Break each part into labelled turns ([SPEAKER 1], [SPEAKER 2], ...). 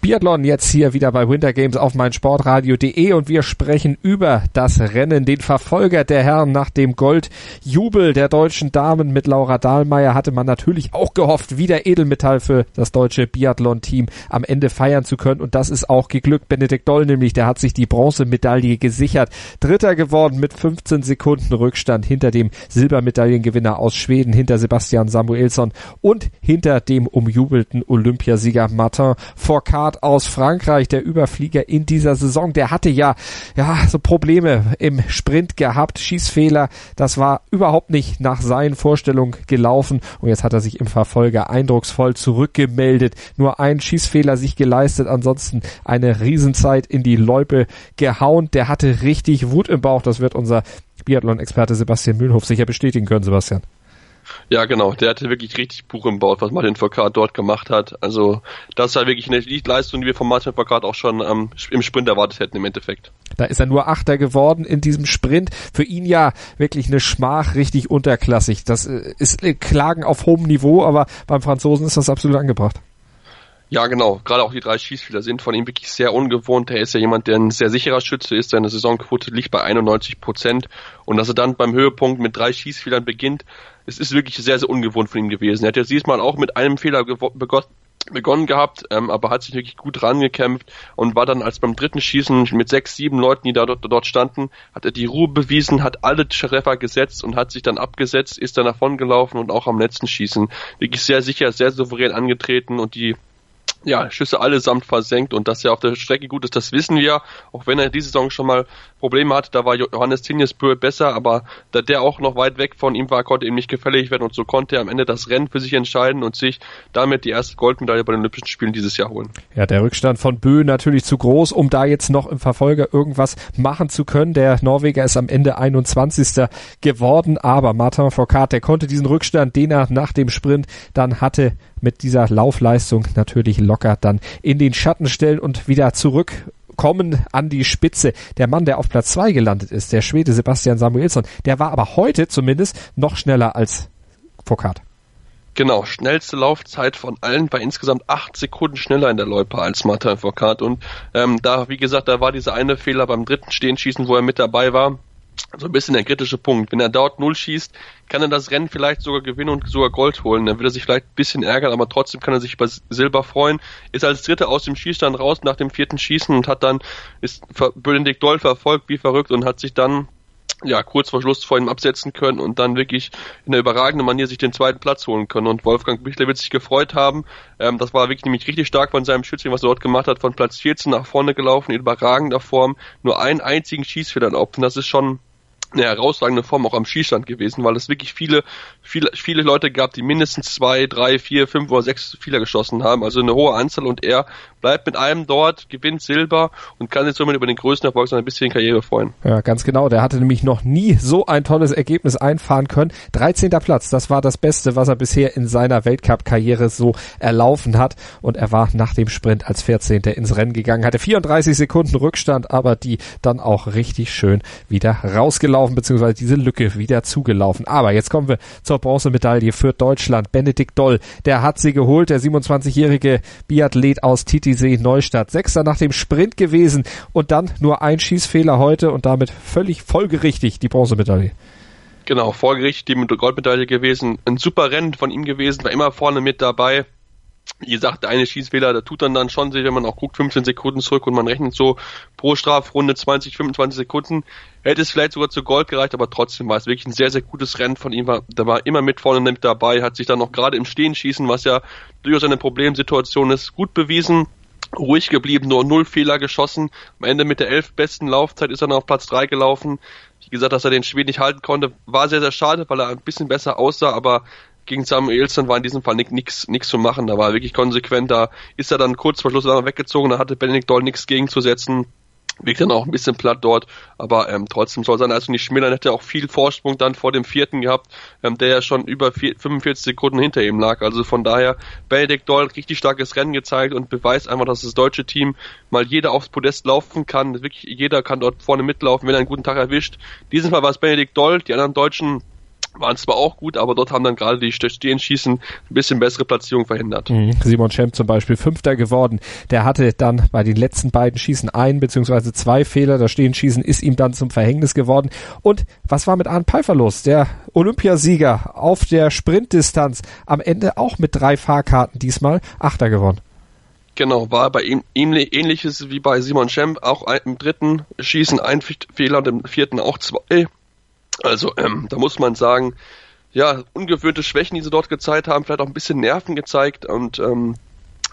[SPEAKER 1] Biathlon jetzt hier wieder bei Winter Games auf meinsportradio.de und wir sprechen über das Rennen, den Verfolger der Herren nach dem Goldjubel der deutschen Damen mit Laura Dahlmeier hatte man natürlich auch gehofft, wieder Edelmetall für das deutsche Biathlon-Team am Ende feiern zu können und das ist auch geglückt. Benedikt Doll nämlich, der hat sich die Bronzemedaille gesichert. Dritter geworden mit 15 Sekunden Rückstand hinter dem Silbermedaillengewinner aus Schweden, hinter Sebastian Samuelsson und hinter dem umjubelten Olympiasieger Martin Fourcade Start aus Frankreich, der Überflieger in dieser Saison, der hatte ja, ja, so Probleme im Sprint gehabt, Schießfehler, das war überhaupt nicht nach seinen Vorstellungen gelaufen. Und jetzt hat er sich im Verfolger eindrucksvoll zurückgemeldet, nur ein Schießfehler sich geleistet, ansonsten eine Riesenzeit in die Loipe gehauen, der hatte richtig Wut im Bauch, das wird unser Biathlon-Experte Sebastian Mühlenhof sicher bestätigen können, Sebastian.
[SPEAKER 2] Ja, genau. Der hatte wirklich richtig Buch im Bauch, was Martin Foucault dort gemacht hat. Also, das ist halt wirklich eine Leistung, die wir von Martin Foucault auch schon ähm, im Sprint erwartet hätten im Endeffekt.
[SPEAKER 1] Da ist er nur Achter geworden in diesem Sprint. Für ihn ja wirklich eine Schmach, richtig unterklassig. Das äh, ist äh, Klagen auf hohem Niveau, aber beim Franzosen ist das absolut angebracht.
[SPEAKER 2] Ja, genau. Gerade auch die drei Schießfehler sind von ihm wirklich sehr ungewohnt. Er ist ja jemand, der ein sehr sicherer Schütze ist. Seine Saisonquote liegt bei 91 Prozent. Und dass er dann beim Höhepunkt mit drei Schießfehlern beginnt, es ist wirklich sehr, sehr ungewohnt von ihm gewesen. Er hat jetzt diesmal auch mit einem Fehler begonnen gehabt, ähm, aber hat sich wirklich gut rangekämpft und war dann als beim dritten Schießen mit sechs, sieben Leuten, die da dort, dort standen, hat er die Ruhe bewiesen, hat alle Treffer gesetzt und hat sich dann abgesetzt, ist dann davon gelaufen und auch am letzten Schießen wirklich sehr sicher, sehr souverän angetreten und die ja, Schüsse allesamt versenkt und dass er auf der Strecke gut ist, das wissen wir. Auch wenn er diese Saison schon mal Probleme hatte, da war Johannes Tinjesbö besser, aber da der auch noch weit weg von ihm war, konnte ihm nicht gefällig werden und so konnte er am Ende das Rennen für sich entscheiden und sich damit die erste Goldmedaille bei den Olympischen Spielen dieses Jahr holen.
[SPEAKER 1] Ja, der Rückstand von Bö natürlich zu groß, um da jetzt noch im Verfolger irgendwas machen zu können. Der Norweger ist am Ende 21. geworden, aber Martin Foucault, der konnte diesen Rückstand, den er nach dem Sprint dann hatte, mit dieser Laufleistung natürlich locker dann in den Schatten stellen und wieder zurückkommen an die Spitze. Der Mann, der auf Platz zwei gelandet ist, der Schwede Sebastian Samuelsson, der war aber heute zumindest noch schneller als Foucault.
[SPEAKER 2] Genau, schnellste Laufzeit von allen bei insgesamt acht Sekunden schneller in der Loipe als Martin Foucault. Und ähm, da, wie gesagt, da war dieser eine Fehler beim dritten Stehenschießen, wo er mit dabei war so ein bisschen der kritische Punkt. Wenn er dort null schießt, kann er das Rennen vielleicht sogar gewinnen und sogar Gold holen. Dann wird er sich vielleicht ein bisschen ärgern, aber trotzdem kann er sich über Silber freuen. Ist als Dritter aus dem Schießstand raus nach dem vierten Schießen und hat dann, ist Benedikt Doll verfolgt wie verrückt und hat sich dann ja, kurz vor Schluss vor ihm absetzen können und dann wirklich in einer überragenden Manier sich den zweiten Platz holen können. Und Wolfgang Bichler wird sich gefreut haben. Ähm, das war wirklich nämlich richtig stark von seinem Schützling, was er dort gemacht hat, von Platz 14 nach vorne gelaufen, in überragender Form, nur einen einzigen Schießfehler. Und das ist schon eine herausragende Form auch am Skistand gewesen, weil es wirklich viele, viele, viele Leute gab, die mindestens zwei, drei, vier, fünf oder sechs Fehler geschossen haben, also eine hohe Anzahl und er bleibt mit einem dort, gewinnt Silber und kann sich somit über den größten Erfolg seiner bisherigen Karriere freuen.
[SPEAKER 1] Ja, ganz genau. Der hatte nämlich noch nie so ein tolles Ergebnis einfahren können. 13. Platz, das war das Beste, was er bisher in seiner Weltcup-Karriere so erlaufen hat und er war nach dem Sprint als 14. ins Rennen gegangen, hatte 34 Sekunden Rückstand, aber die dann auch richtig schön wieder rausgelaufen zugelaufen, beziehungsweise diese Lücke wieder zugelaufen. Aber jetzt kommen wir zur Bronzemedaille für Deutschland. Benedikt Doll, der hat sie geholt, der 27-jährige Biathlet aus Titisee Neustadt. Sechster nach dem Sprint gewesen und dann nur ein Schießfehler heute und damit völlig folgerichtig die Bronzemedaille.
[SPEAKER 2] Genau, folgerichtig die Goldmedaille gewesen. Ein super Rennen von ihm gewesen, war immer vorne mit dabei wie gesagt, der eine Schießfehler, da tut dann dann schon sich, wenn man auch guckt, 15 Sekunden zurück und man rechnet so pro Strafrunde 20, 25 Sekunden, hätte es vielleicht sogar zu Gold gereicht, aber trotzdem war es wirklich ein sehr, sehr gutes Rennen von ihm, war, da war immer mit vorne mit dabei, hat sich dann noch gerade im Stehen schießen, was ja durchaus eine Problemsituation ist, gut bewiesen, ruhig geblieben, nur null Fehler geschossen, am Ende mit der elf besten Laufzeit ist er dann auf Platz drei gelaufen, wie gesagt, dass er den Schweden nicht halten konnte, war sehr, sehr schade, weil er ein bisschen besser aussah, aber gegen Samuelson war in diesem Fall nichts zu machen. Da war er wirklich konsequent. Da ist er dann kurz vor Schluss weggezogen. Da hatte Benedikt Doll nichts gegenzusetzen wirkt dann auch ein bisschen platt dort, aber ähm, trotzdem soll sein also nicht schmälern, hätte auch viel Vorsprung dann vor dem vierten gehabt, ähm, der ja schon über vier, 45 Sekunden hinter ihm lag. Also von daher, Benedikt Doll richtig starkes Rennen gezeigt und beweist einfach, dass das deutsche Team mal jeder aufs Podest laufen kann. Wirklich jeder kann dort vorne mitlaufen, wenn er einen guten Tag erwischt. Diesen Fall war es Benedikt Doll, die anderen Deutschen waren zwar auch gut, aber dort haben dann gerade die Stehenschießen ein bisschen bessere Platzierung verhindert.
[SPEAKER 1] Mhm. Simon Schemp zum Beispiel Fünfter geworden. Der hatte dann bei den letzten beiden Schießen ein beziehungsweise zwei Fehler. Das Stehenschießen ist ihm dann zum Verhängnis geworden. Und was war mit Arndt Pfeiffer los? Der Olympiasieger auf der Sprintdistanz am Ende auch mit drei Fahrkarten diesmal Achter geworden.
[SPEAKER 2] Genau, war bei ihm ähnliches wie bei Simon Schemp, auch im dritten Schießen ein Fehler und im vierten auch zwei. Also ähm, da muss man sagen, ja, ungewöhnte Schwächen, die sie dort gezeigt haben, vielleicht auch ein bisschen Nerven gezeigt und ähm,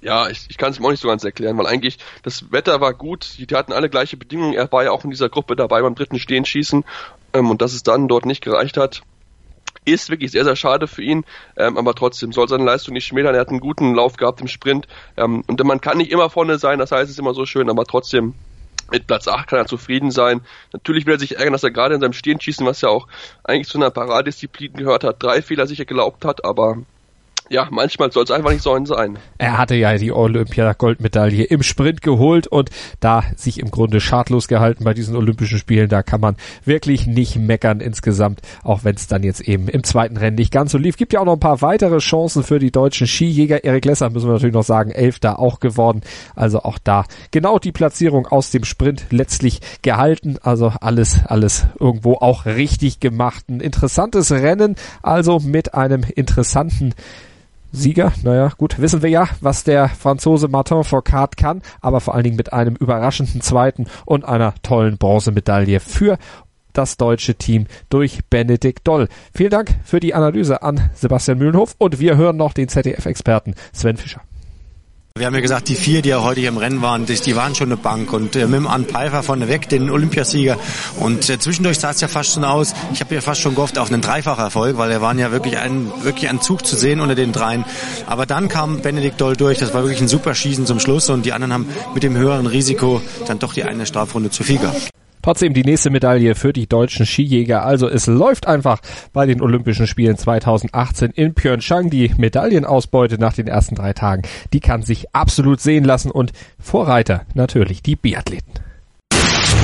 [SPEAKER 2] ja, ich, ich kann es mir auch nicht so ganz erklären, weil eigentlich das Wetter war gut, die, die hatten alle gleiche Bedingungen, er war ja auch in dieser Gruppe dabei beim dritten Stehenschießen ähm, und dass es dann dort nicht gereicht hat, ist wirklich sehr, sehr schade für ihn, ähm, aber trotzdem soll seine Leistung nicht schmälern, er hat einen guten Lauf gehabt im Sprint ähm, und man kann nicht immer vorne sein, das heißt es ist immer so schön, aber trotzdem mit Platz 8 kann er zufrieden sein. Natürlich will er sich ärgern, dass er gerade in seinem Stehenschießen, was ja auch eigentlich zu einer Paradisziplin gehört hat, drei Fehler sicher geglaubt hat, aber ja, manchmal soll es einfach nicht so sein.
[SPEAKER 1] Er hatte ja die Olympia-Goldmedaille im Sprint geholt und da sich im Grunde schadlos gehalten bei diesen Olympischen Spielen. Da kann man wirklich nicht meckern insgesamt, auch wenn es dann jetzt eben im zweiten Rennen nicht ganz so lief. Gibt ja auch noch ein paar weitere Chancen für die deutschen Skijäger. Erik Lesser müssen wir natürlich noch sagen, Elfter auch geworden. Also auch da genau die Platzierung aus dem Sprint letztlich gehalten. Also alles, alles irgendwo auch richtig gemacht. Ein interessantes Rennen, also mit einem interessanten Sieger. Naja, gut, wissen wir ja, was der Franzose Martin Fourcade kann, aber vor allen Dingen mit einem überraschenden zweiten und einer tollen Bronzemedaille für das deutsche Team durch Benedikt Doll. Vielen Dank für die Analyse an Sebastian Mühlenhof und wir hören noch den ZDF-Experten Sven Fischer.
[SPEAKER 3] Wir haben ja gesagt, die vier, die ja heute hier im Rennen waren, die, waren schon eine Bank. Und äh, mit dem Arndt Pfeiffer vorneweg, den Olympiasieger. Und äh, zwischendurch sah es ja fast schon aus. Ich habe ja fast schon gehofft auf einen Dreifacherfolg, weil er waren ja wirklich ein, wirklich ein Zug zu sehen unter den dreien. Aber dann kam Benedikt Doll durch. Das war wirklich ein super Schießen zum Schluss. Und die anderen haben mit dem höheren Risiko dann doch die eine Strafrunde zu viel gehabt.
[SPEAKER 1] Trotzdem die nächste Medaille für die deutschen Skijäger. Also es läuft einfach bei den Olympischen Spielen 2018 in Pyeongchang. Die Medaillenausbeute nach den ersten drei Tagen, die kann sich absolut sehen lassen und Vorreiter natürlich die Biathleten.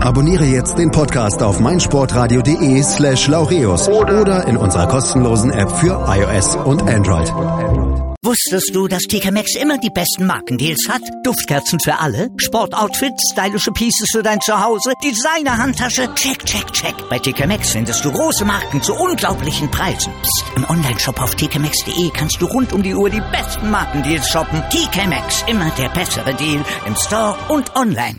[SPEAKER 4] Abonniere jetzt den Podcast auf meinsportradio.de slash laureus oder in unserer kostenlosen App für iOS und Android.
[SPEAKER 5] Wusstest du, dass TK Maxx immer die besten Markendeals hat? Duftkerzen für alle, Sportoutfits, stylische Pieces für dein Zuhause, Designer-Handtasche, check, check, check. Bei TK Maxx findest du große Marken zu unglaublichen Preisen. Psst. im Onlineshop auf tkmaxx.de kannst du rund um die Uhr die besten Markendeals shoppen. TK Maxx, immer der bessere Deal im Store und online.